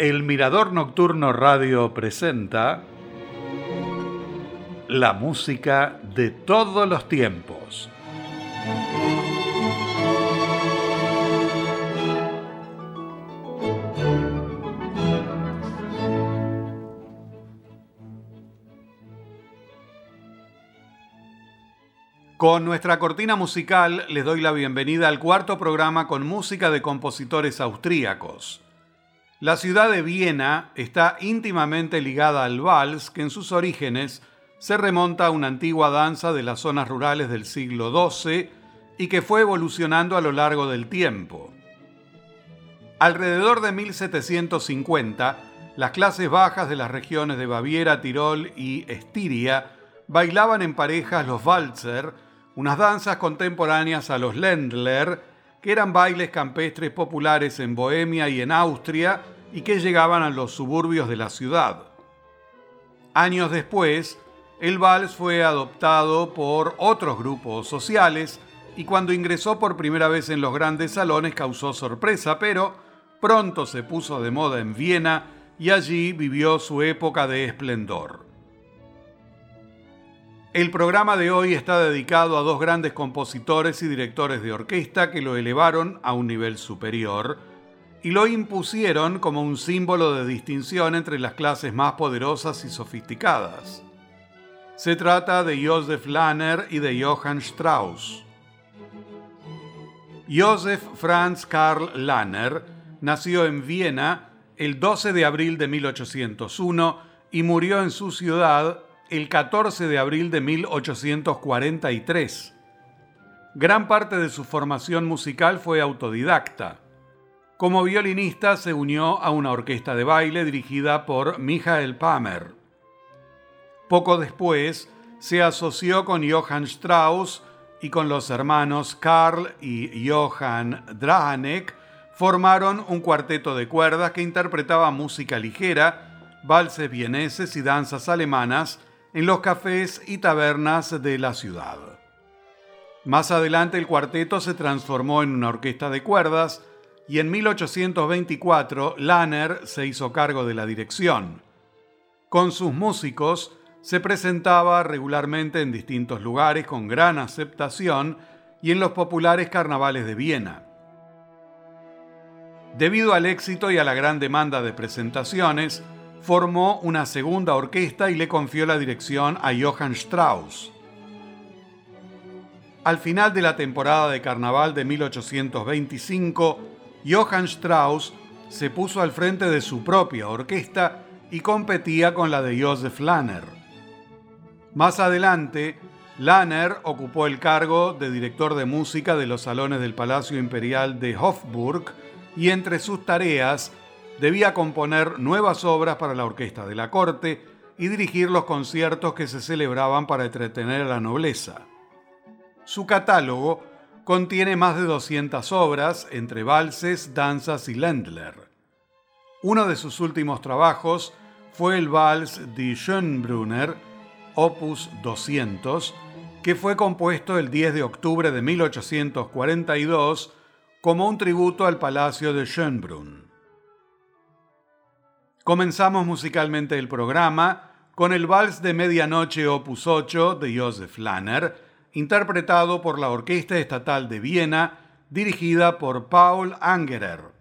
El Mirador Nocturno Radio presenta la música de todos los tiempos. Con nuestra cortina musical les doy la bienvenida al cuarto programa con música de compositores austríacos. La ciudad de Viena está íntimamente ligada al vals, que en sus orígenes se remonta a una antigua danza de las zonas rurales del siglo XII y que fue evolucionando a lo largo del tiempo. Alrededor de 1750, las clases bajas de las regiones de Baviera, Tirol y Estiria bailaban en parejas los Walzer, unas danzas contemporáneas a los Ländler, que eran bailes campestres populares en Bohemia y en Austria y que llegaban a los suburbios de la ciudad. Años después, el vals fue adoptado por otros grupos sociales y cuando ingresó por primera vez en los grandes salones causó sorpresa, pero pronto se puso de moda en Viena y allí vivió su época de esplendor. El programa de hoy está dedicado a dos grandes compositores y directores de orquesta que lo elevaron a un nivel superior y lo impusieron como un símbolo de distinción entre las clases más poderosas y sofisticadas. Se trata de Joseph Lanner y de Johann Strauss. Joseph Franz Karl Lanner nació en Viena el 12 de abril de 1801 y murió en su ciudad el 14 de abril de 1843. Gran parte de su formación musical fue autodidacta. Como violinista se unió a una orquesta de baile dirigida por Michael Pamer. Poco después se asoció con Johann Strauss y con los hermanos Karl y Johann Drahanek formaron un cuarteto de cuerdas que interpretaba música ligera, valses vieneses y danzas alemanas en los cafés y tabernas de la ciudad. Más adelante el cuarteto se transformó en una orquesta de cuerdas y en 1824 Lanner se hizo cargo de la dirección. Con sus músicos se presentaba regularmente en distintos lugares con gran aceptación y en los populares carnavales de Viena. Debido al éxito y a la gran demanda de presentaciones, formó una segunda orquesta y le confió la dirección a Johann Strauss. Al final de la temporada de carnaval de 1825, Johann Strauss se puso al frente de su propia orquesta y competía con la de Joseph Lanner. Más adelante, Lanner ocupó el cargo de director de música de los salones del Palacio Imperial de Hofburg y entre sus tareas debía componer nuevas obras para la orquesta de la corte y dirigir los conciertos que se celebraban para entretener a la nobleza. Su catálogo contiene más de 200 obras entre valses, danzas y Ländler. Uno de sus últimos trabajos fue el vals Die Schönbrunner, opus 200, que fue compuesto el 10 de octubre de 1842 como un tributo al Palacio de Schönbrunn. Comenzamos musicalmente el programa con el Vals de Medianoche Opus 8 de Joseph Lanner, interpretado por la Orquesta Estatal de Viena, dirigida por Paul Angerer.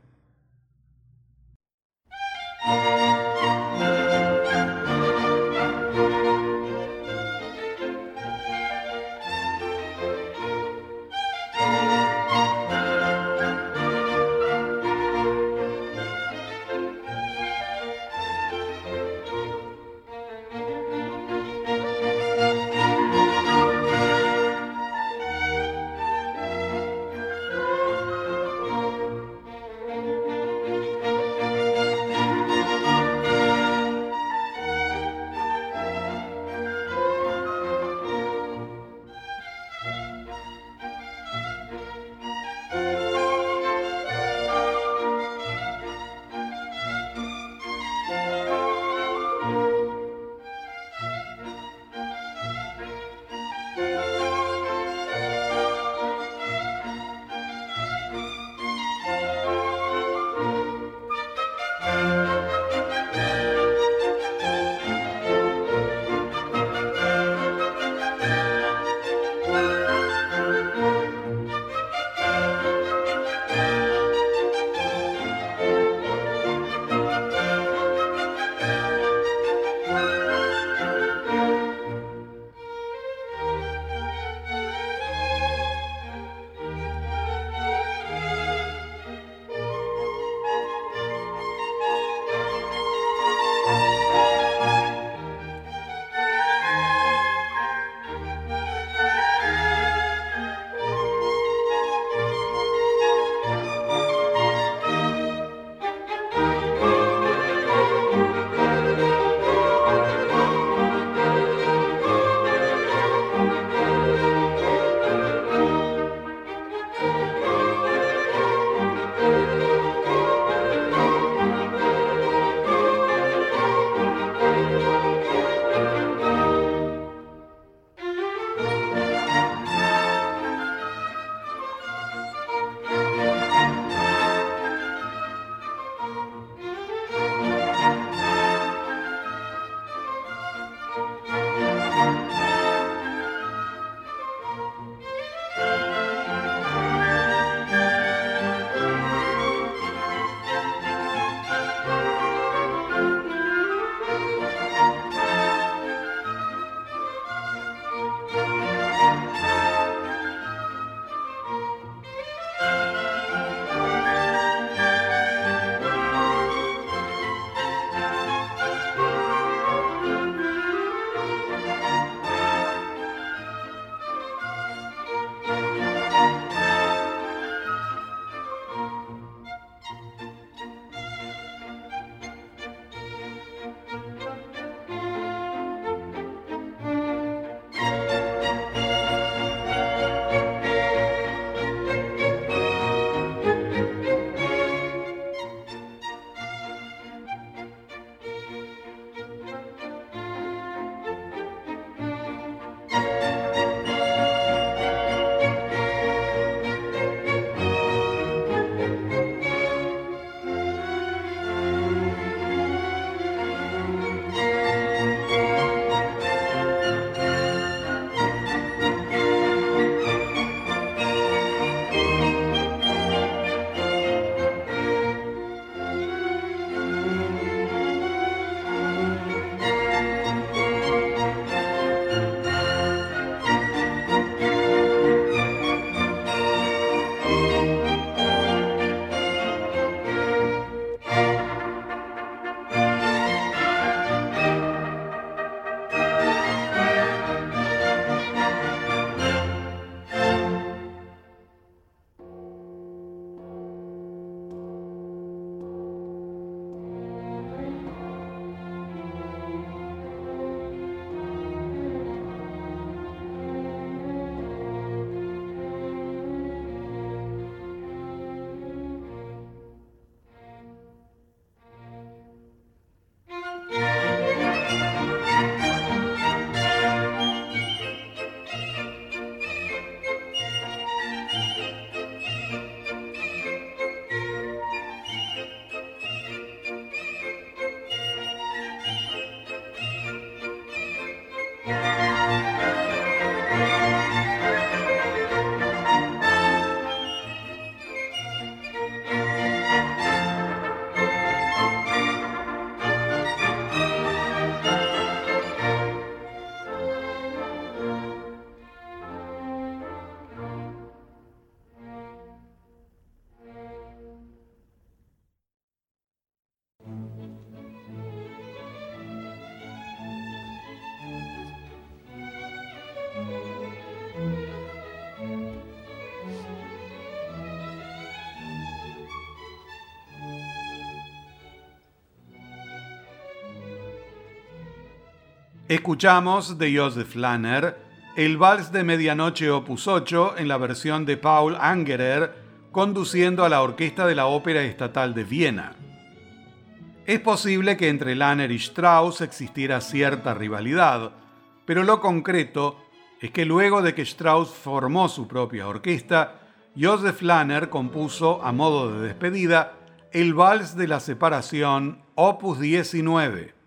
Escuchamos de Joseph Lanner el Vals de Medianoche Opus 8 en la versión de Paul Angerer, conduciendo a la Orquesta de la Ópera Estatal de Viena. Es posible que entre Lanner y Strauss existiera cierta rivalidad, pero lo concreto es que luego de que Strauss formó su propia orquesta, Joseph Lanner compuso a modo de despedida el Vals de la Separación, opus 19.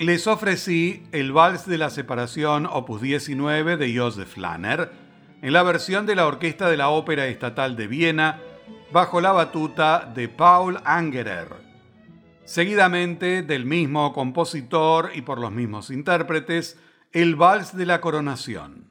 Les ofrecí el Vals de la Separación Opus 19 de Joseph Lanner en la versión de la Orquesta de la Ópera Estatal de Viena bajo la batuta de Paul Angerer. Seguidamente, del mismo compositor y por los mismos intérpretes, el Vals de la Coronación.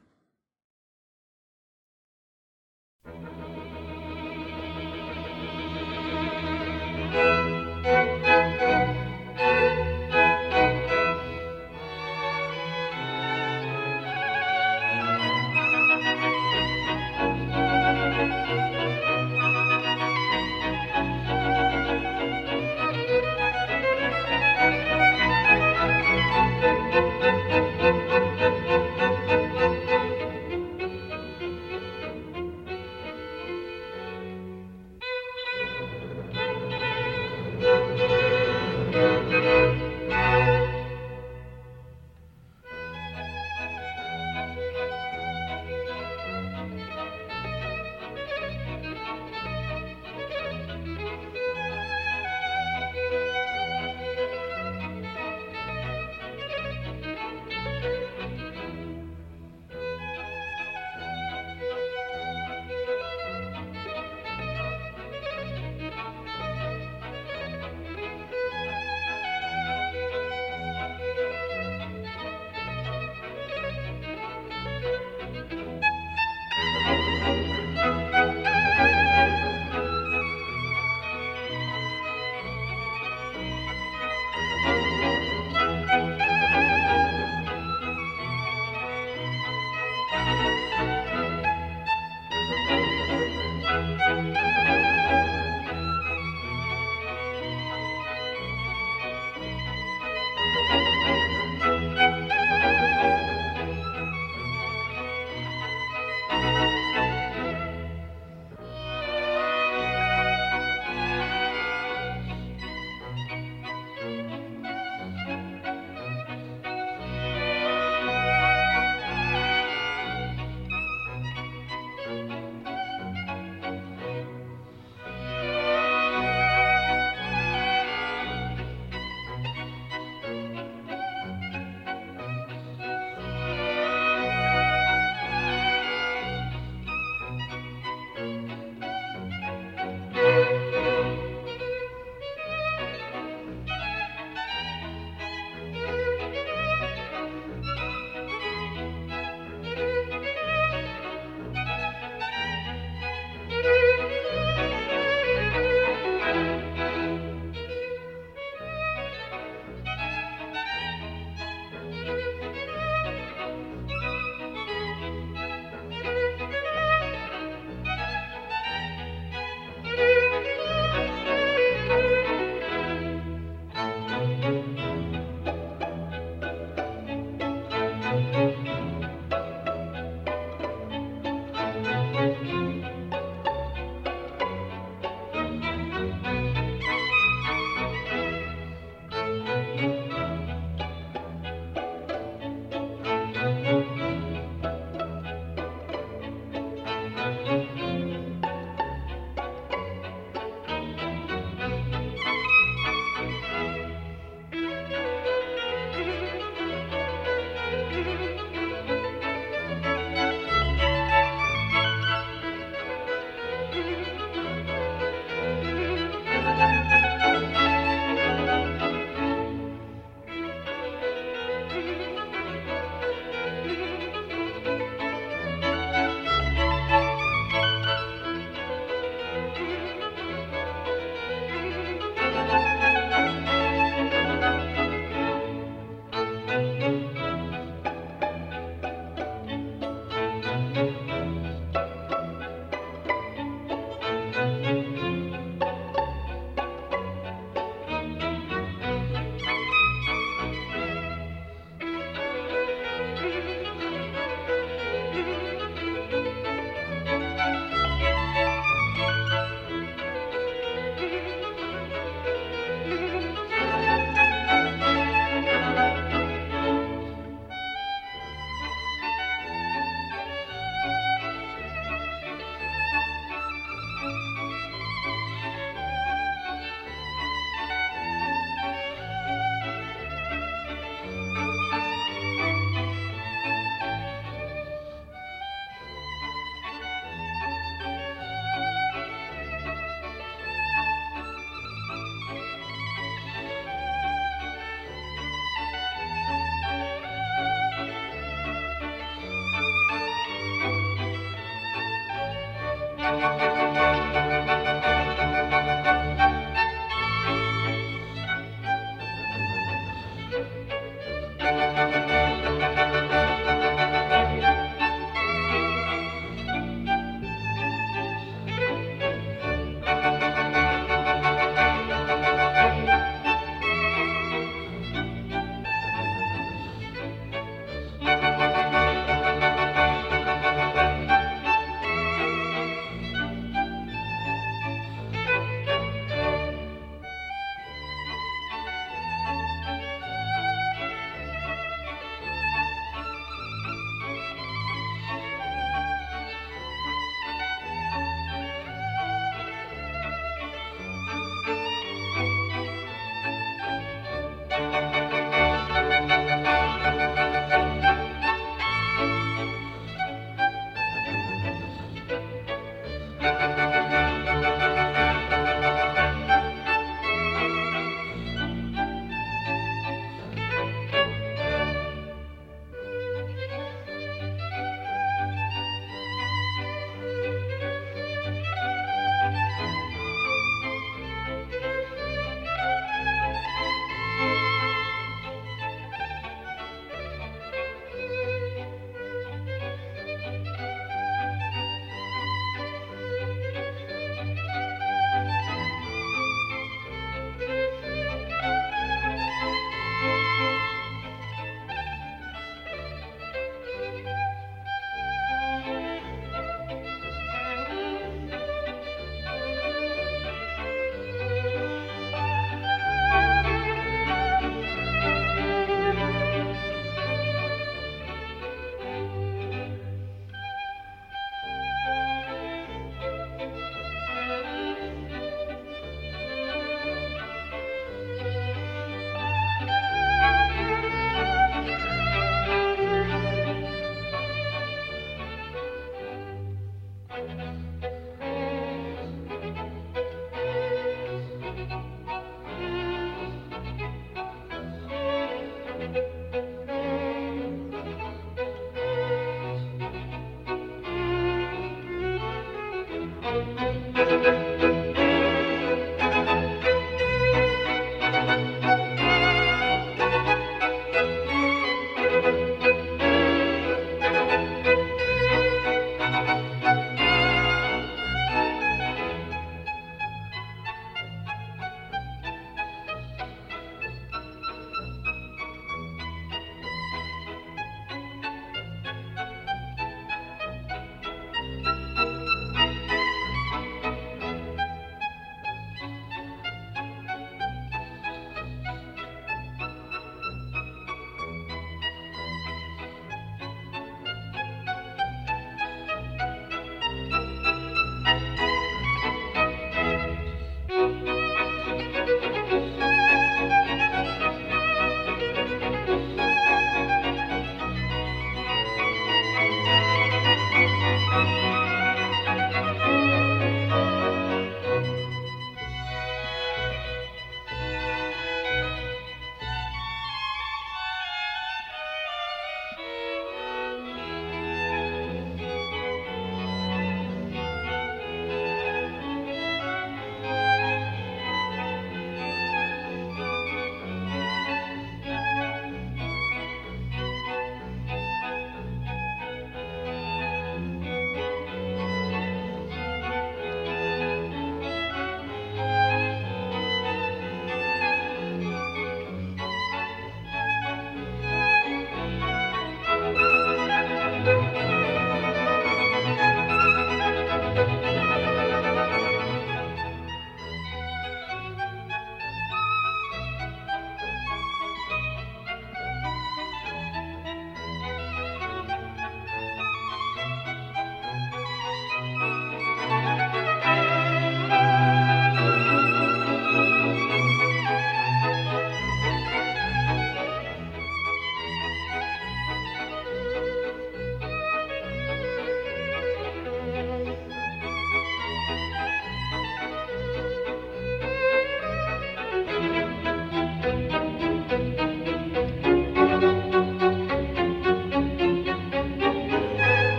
Música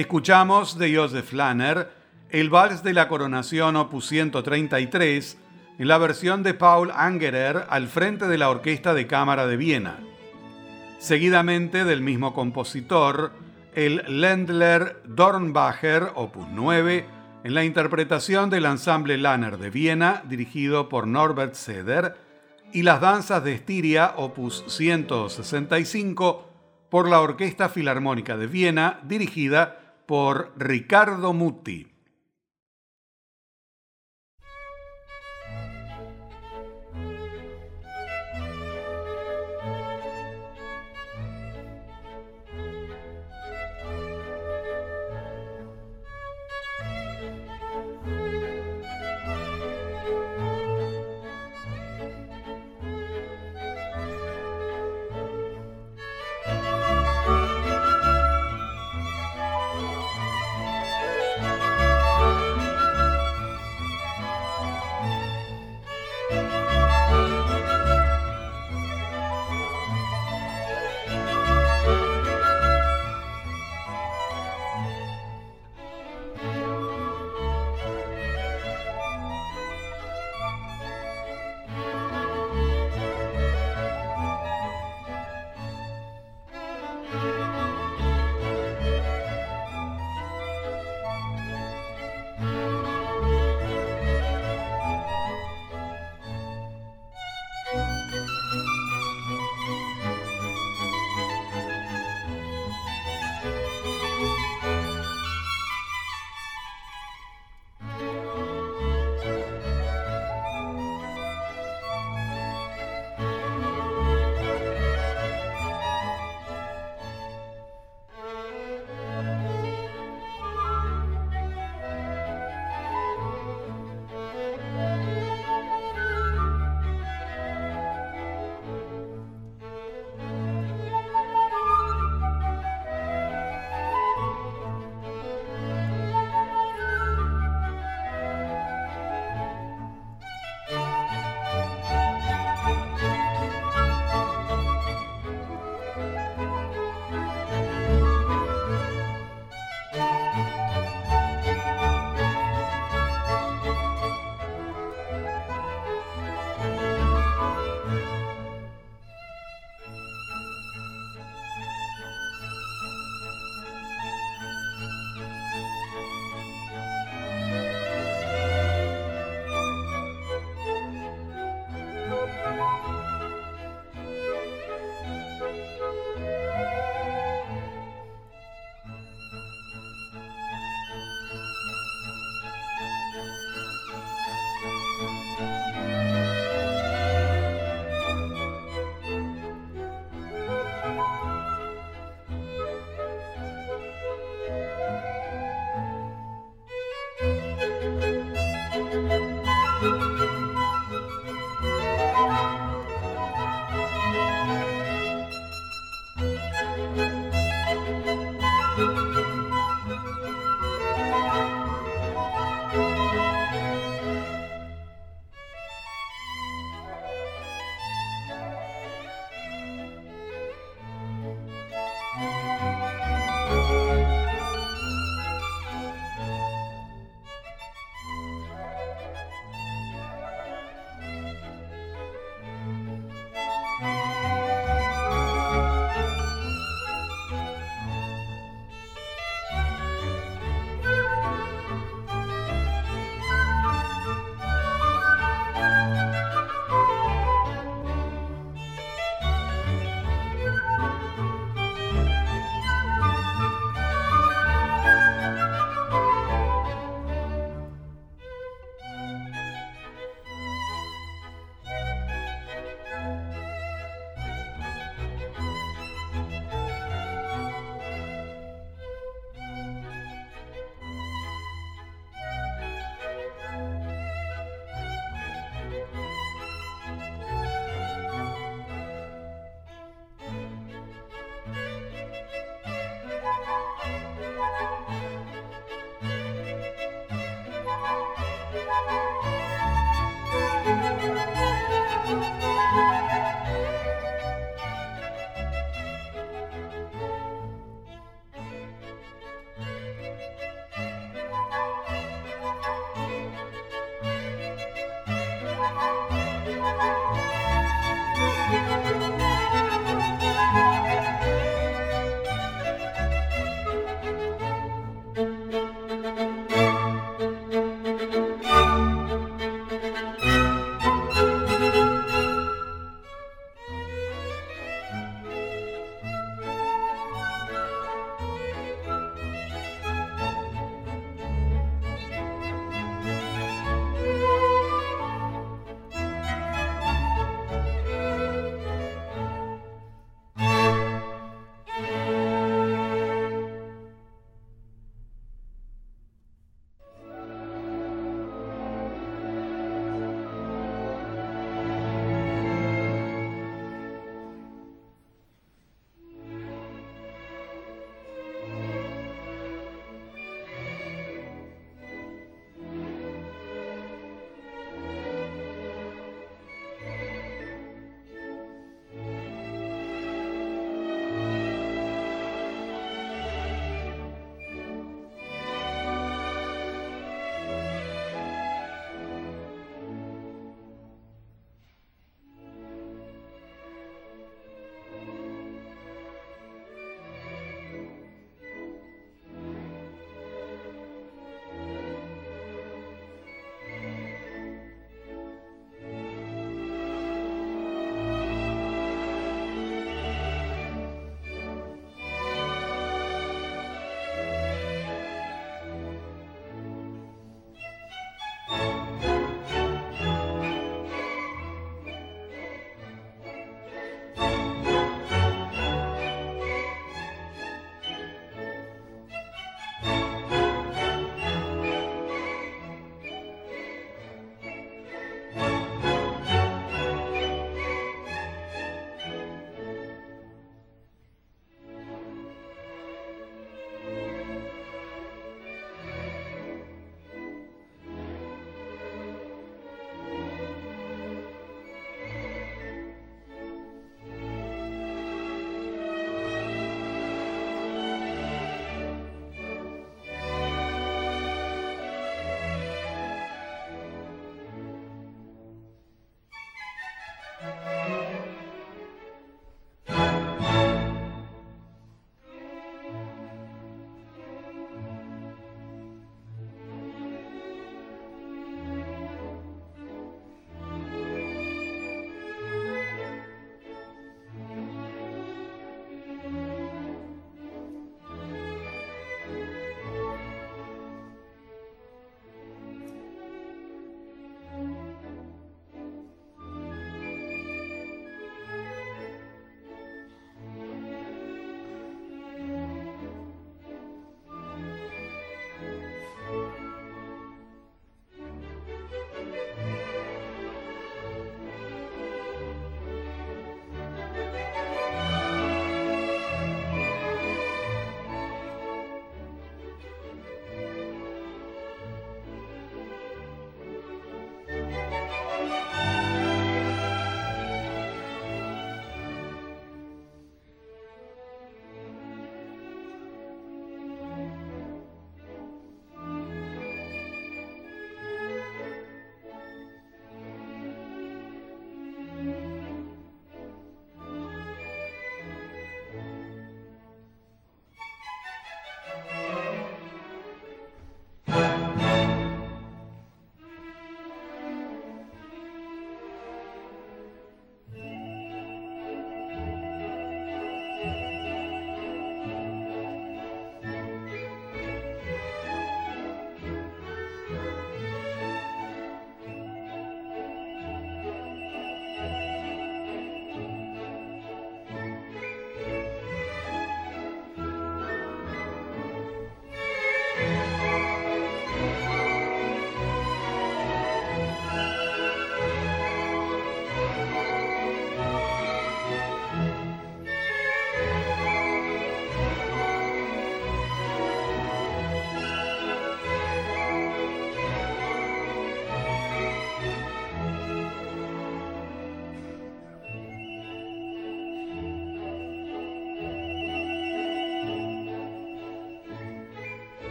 Escuchamos de Joseph Lanner el Vals de la Coronación Opus 133 en la versión de Paul Angerer al frente de la Orquesta de Cámara de Viena. Seguidamente del mismo compositor, el Ländler Dornbacher Opus 9 en la interpretación del ensamble Lanner de Viena dirigido por Norbert Seder y las danzas de Estiria Opus 165 por la Orquesta Filarmónica de Viena dirigida por Ricardo Mutti.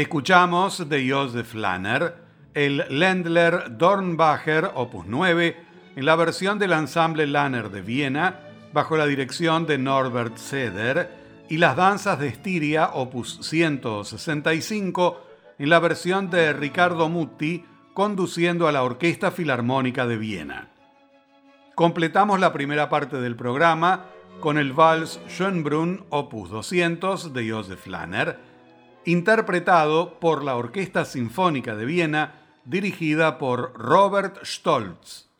Escuchamos de Josef Lanner el Ländler Dornbacher Opus 9 en la versión del ensamble Lanner de Viena bajo la dirección de Norbert Seder y las danzas de Estiria Opus 165 en la versión de Ricardo Mutti conduciendo a la Orquesta Filarmónica de Viena. Completamos la primera parte del programa con el Vals Schönbrunn Opus 200 de Josef Lanner interpretado por la Orquesta Sinfónica de Viena, dirigida por Robert Stolz.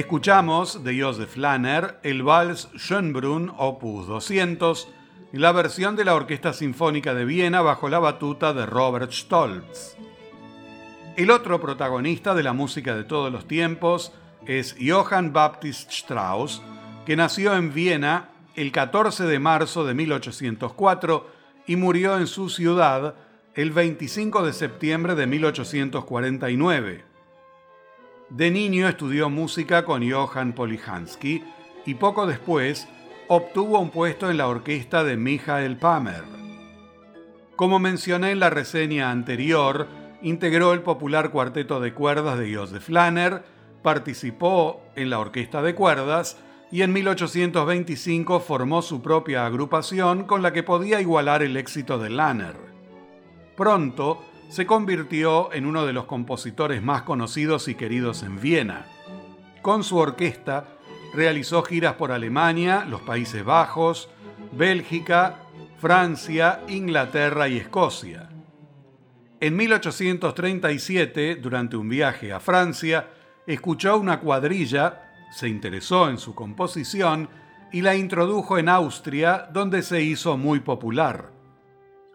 Escuchamos de Josef Lanner el Vals Schönbrunn Opus 200 y la versión de la Orquesta Sinfónica de Viena bajo la batuta de Robert Stolz. El otro protagonista de la música de todos los tiempos es Johann Baptist Strauss, que nació en Viena el 14 de marzo de 1804 y murió en su ciudad el 25 de septiembre de 1849. De niño estudió música con Johann Polihansky y poco después obtuvo un puesto en la orquesta de Michael Pamer. Como mencioné en la reseña anterior, integró el popular cuarteto de cuerdas de Joseph Lanner, participó en la orquesta de cuerdas y en 1825 formó su propia agrupación con la que podía igualar el éxito de Lanner. Pronto se convirtió en uno de los compositores más conocidos y queridos en Viena. Con su orquesta realizó giras por Alemania, los Países Bajos, Bélgica, Francia, Inglaterra y Escocia. En 1837, durante un viaje a Francia, escuchó una cuadrilla, se interesó en su composición y la introdujo en Austria, donde se hizo muy popular.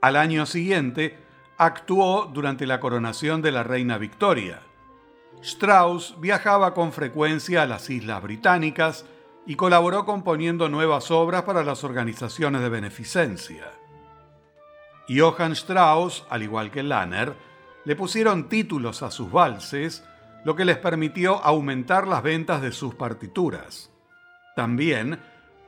Al año siguiente, actuó durante la coronación de la reina Victoria. Strauss viajaba con frecuencia a las Islas Británicas y colaboró componiendo nuevas obras para las organizaciones de beneficencia. Johann Strauss, al igual que Lanner, le pusieron títulos a sus valses, lo que les permitió aumentar las ventas de sus partituras. También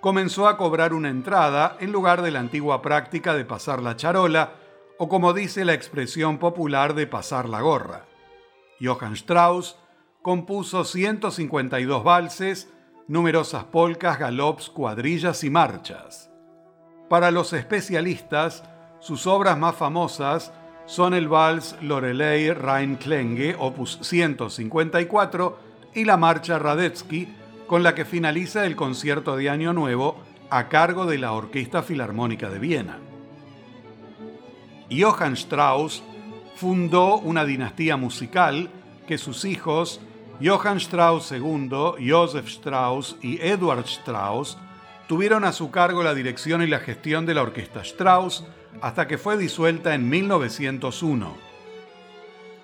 comenzó a cobrar una entrada en lugar de la antigua práctica de pasar la charola, o como dice la expresión popular de pasar la gorra. Johann Strauss compuso 152 valses, numerosas polcas, galops, cuadrillas y marchas. Para los especialistas, sus obras más famosas son el vals Lorelei Rhein-Klenge, opus 154, y la marcha Radetzky, con la que finaliza el concierto de Año Nuevo a cargo de la Orquesta Filarmónica de Viena. Johann Strauss fundó una dinastía musical que sus hijos, Johann Strauss II, Joseph Strauss y Edward Strauss, tuvieron a su cargo la dirección y la gestión de la Orquesta Strauss hasta que fue disuelta en 1901.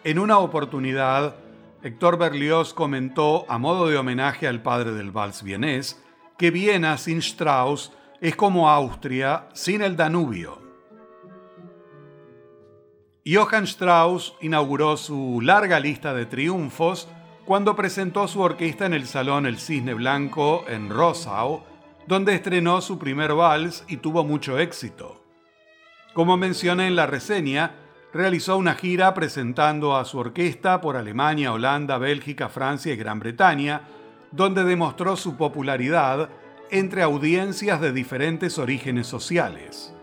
En una oportunidad, Héctor Berlioz comentó, a modo de homenaje al padre del vals vienés, que Viena sin Strauss es como Austria sin el Danubio. Johann Strauss inauguró su larga lista de triunfos cuando presentó su orquesta en el Salón El Cisne Blanco en Rossau, donde estrenó su primer vals y tuvo mucho éxito. Como mencioné en la reseña, realizó una gira presentando a su orquesta por Alemania, Holanda, Bélgica, Francia y Gran Bretaña, donde demostró su popularidad entre audiencias de diferentes orígenes sociales.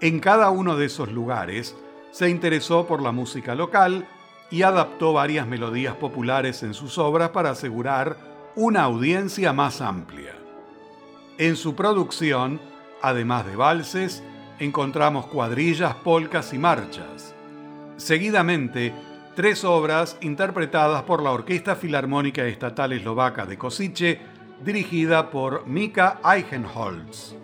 En cada uno de esos lugares, se interesó por la música local y adaptó varias melodías populares en sus obras para asegurar una audiencia más amplia. En su producción, además de valses, encontramos cuadrillas, polcas y marchas. Seguidamente, tres obras interpretadas por la Orquesta Filarmónica Estatal Eslovaca de Kosice, dirigida por Mika Eichenholz.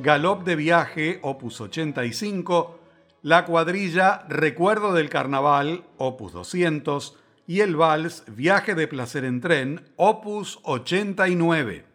Galop de viaje, opus 85, la cuadrilla Recuerdo del Carnaval, opus 200, y el vals Viaje de Placer en Tren, opus 89.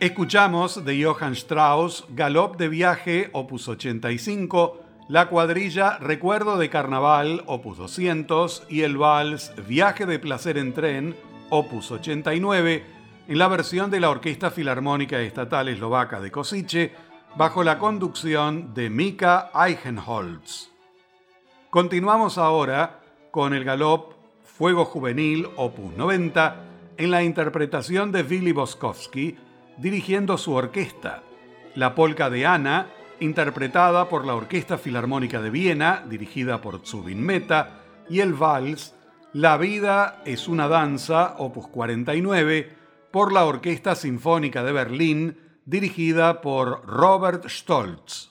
Escuchamos de Johann Strauss Galop de viaje, opus 85, la cuadrilla Recuerdo de Carnaval, opus 200, y el vals Viaje de Placer en Tren, opus 89, en la versión de la Orquesta Filarmónica Estatal Eslovaca de Kosice, bajo la conducción de Mika Eichenholz. Continuamos ahora con el galop Fuego Juvenil, opus 90, en la interpretación de Billy Boskowski, dirigiendo su orquesta. La polca de Ana, interpretada por la Orquesta Filarmónica de Viena, dirigida por Zubin Meta, y el vals La vida es una danza, opus 49, por la Orquesta Sinfónica de Berlín, dirigida por Robert Stoltz.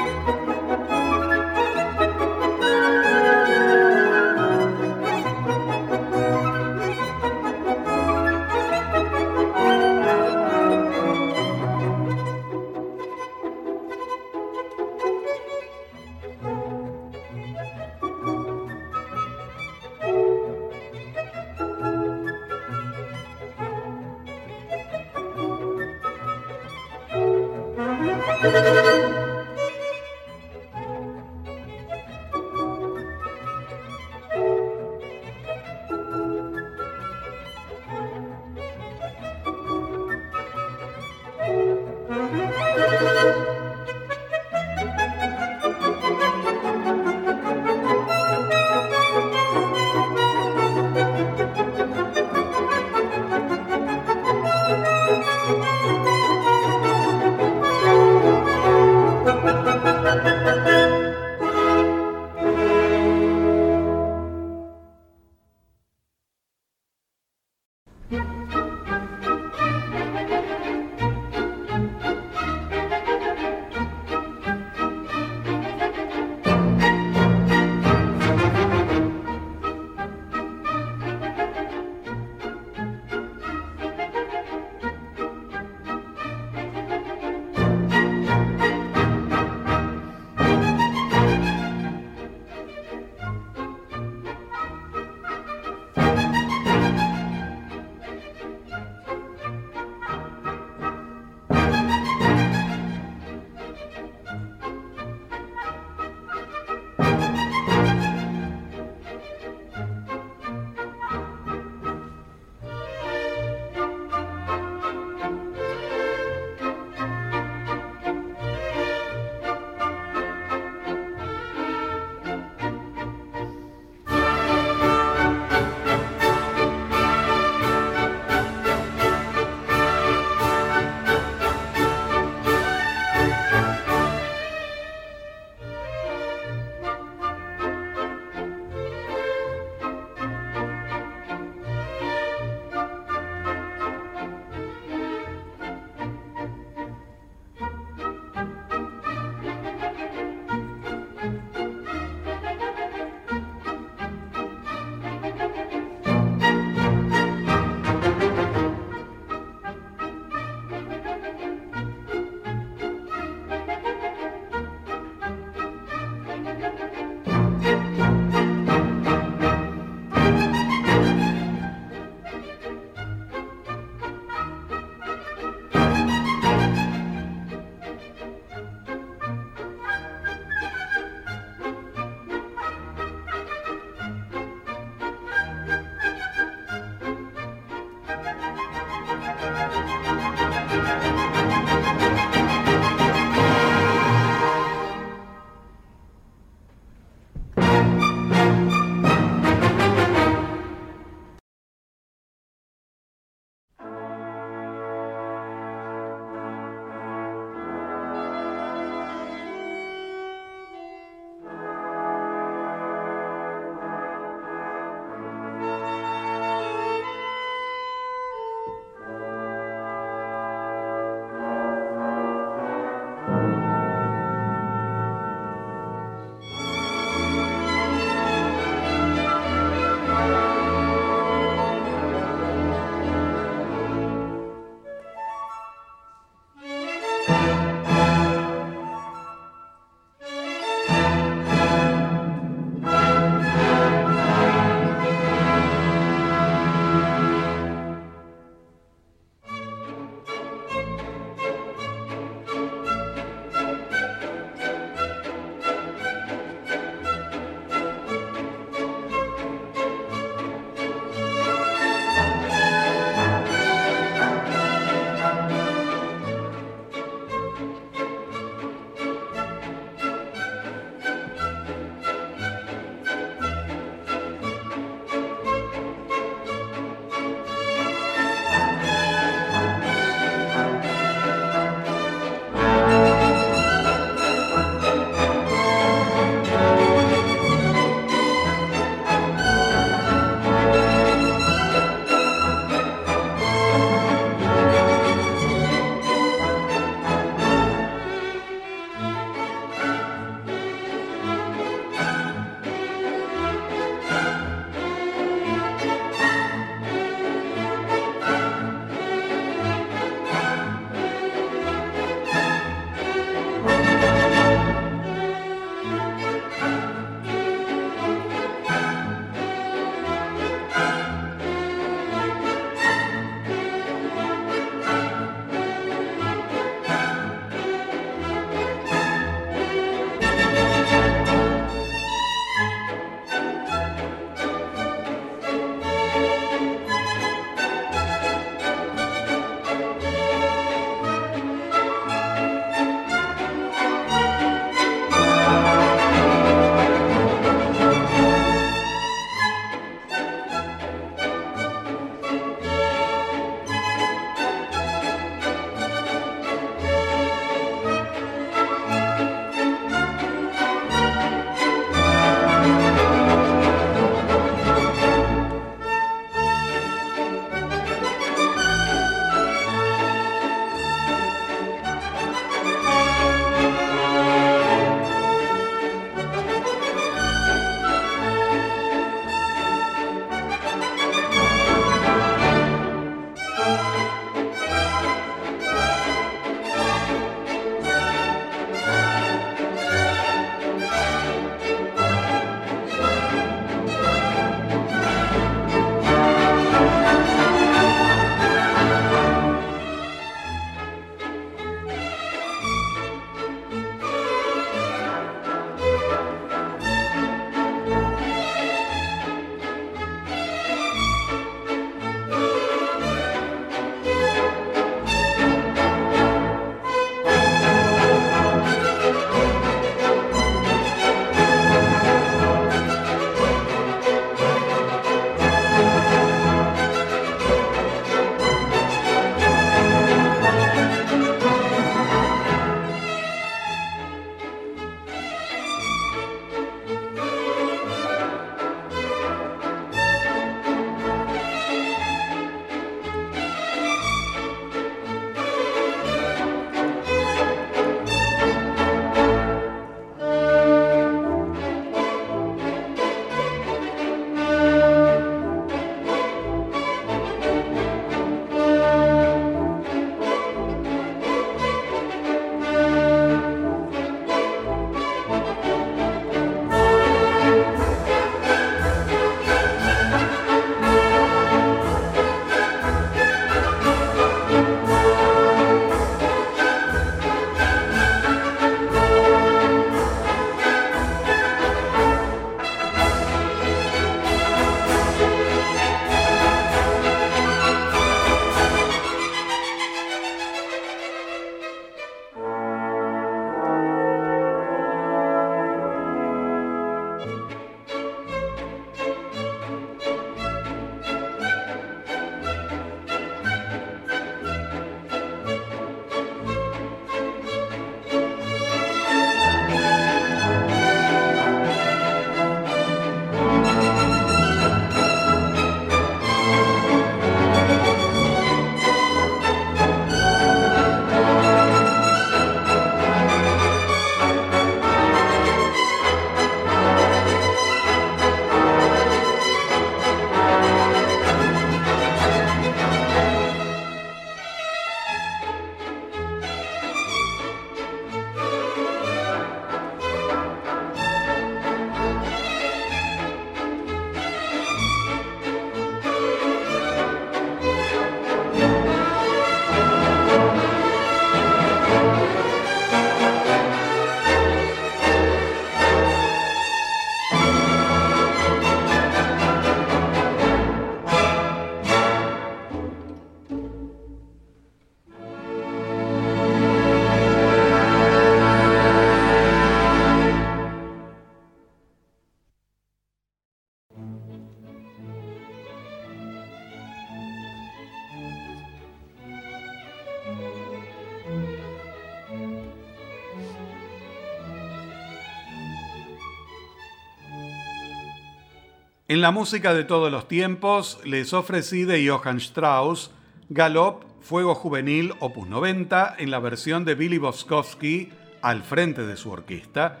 En la música de todos los tiempos les ofrecí de Johann Strauss Galop, Fuego Juvenil, opus 90, en la versión de Billy Boskowski al frente de su orquesta,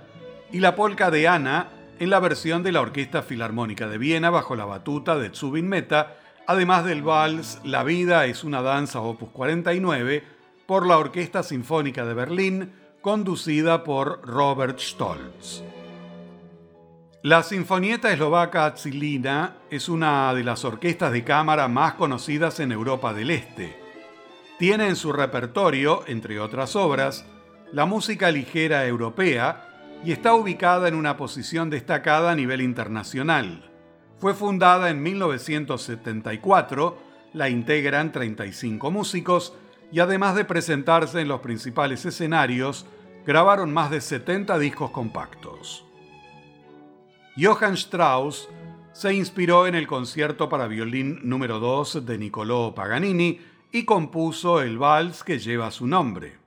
y la polca de Ana en la versión de la Orquesta Filarmónica de Viena bajo la batuta de Zubin Mehta, además del vals La vida es una danza opus 49 por la Orquesta Sinfónica de Berlín, conducida por Robert Stolz. La Sinfonieta Eslovaca Atzilina es una de las orquestas de cámara más conocidas en Europa del Este. Tiene en su repertorio, entre otras obras, la música ligera europea y está ubicada en una posición destacada a nivel internacional. Fue fundada en 1974, la integran 35 músicos y además de presentarse en los principales escenarios, grabaron más de 70 discos compactos. Johann Strauss se inspiró en el concierto para violín número 2 de Niccolò Paganini y compuso el vals que lleva su nombre.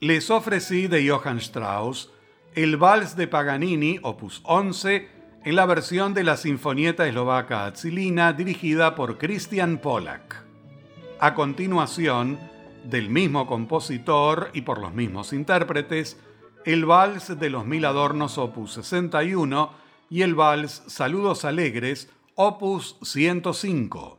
Les ofrecí de Johann Strauss el Vals de Paganini, opus 11, en la versión de la Sinfonieta Eslovaca Atzilina dirigida por Christian Pollack. A continuación, del mismo compositor y por los mismos intérpretes, el Vals de los Mil Adornos opus 61 y el Vals Saludos Alegres opus 105.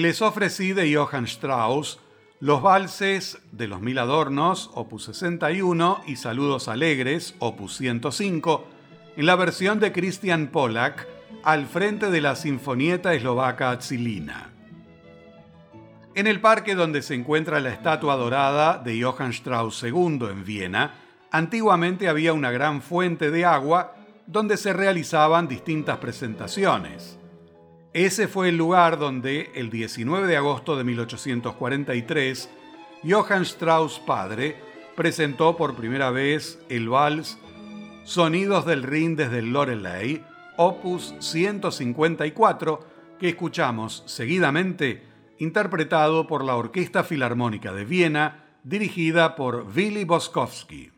Les ofrecí de Johann Strauss los valses de los mil adornos, opus 61, y Saludos Alegres, opus 105, en la versión de Christian Pollack, al frente de la Sinfonieta Eslovaca Zilina. En el parque donde se encuentra la estatua dorada de Johann Strauss II en Viena, antiguamente había una gran fuente de agua donde se realizaban distintas presentaciones. Ese fue el lugar donde, el 19 de agosto de 1843, Johann Strauss padre presentó por primera vez el vals Sonidos del Rin desde el Loreley, opus 154, que escuchamos seguidamente interpretado por la Orquesta Filarmónica de Viena, dirigida por Willy Boskowski.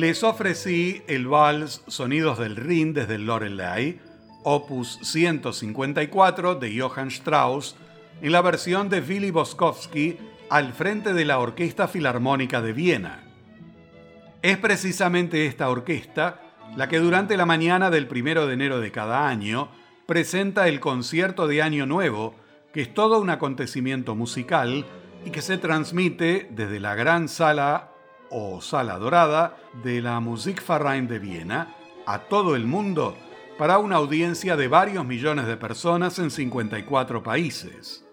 Les ofrecí el vals Sonidos del Rin desde el Lorelei, opus 154 de Johann Strauss, en la versión de Willy Boskowski al frente de la Orquesta Filarmónica de Viena. Es precisamente esta orquesta la que durante la mañana del primero de enero de cada año presenta el concierto de Año Nuevo, que es todo un acontecimiento musical y que se transmite desde la gran sala o sala dorada de la Musikverein de Viena a todo el mundo para una audiencia de varios millones de personas en 54 países.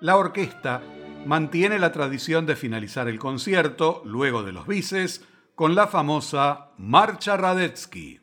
La orquesta mantiene la tradición de finalizar el concierto, luego de los bises, con la famosa Marcha Radetzky.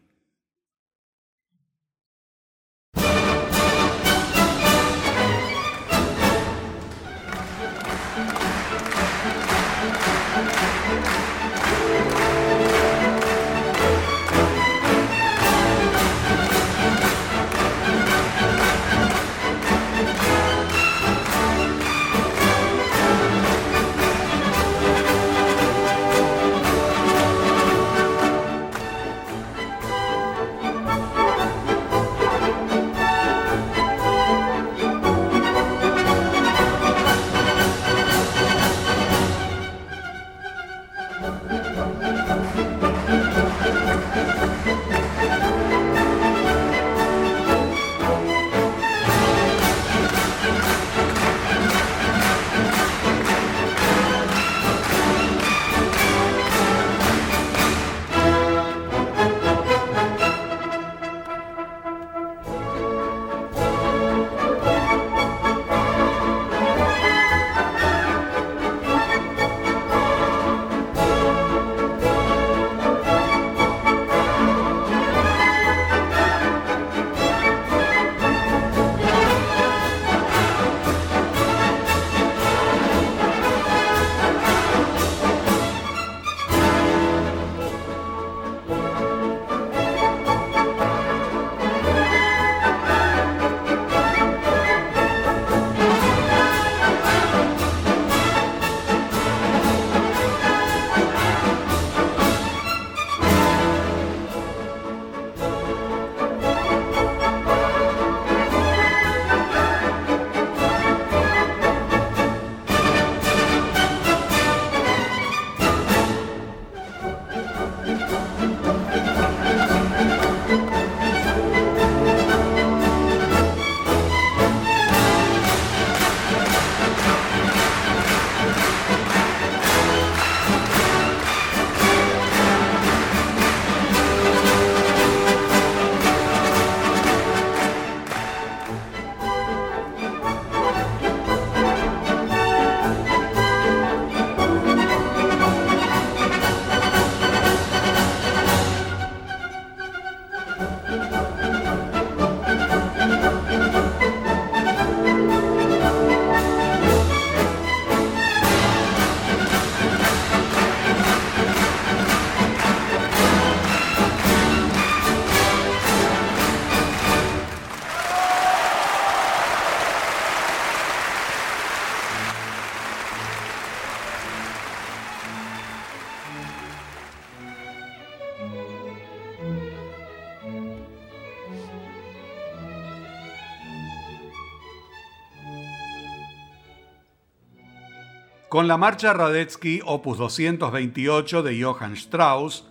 Con la marcha Radetzky opus 228 de Johann Strauss,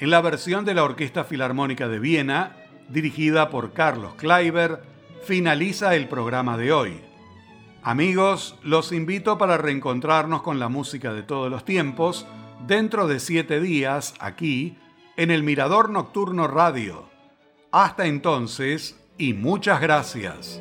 en la versión de la Orquesta Filarmónica de Viena, dirigida por Carlos Kleiber, finaliza el programa de hoy. Amigos, los invito para reencontrarnos con la música de todos los tiempos dentro de siete días aquí en el Mirador Nocturno Radio. Hasta entonces y muchas gracias.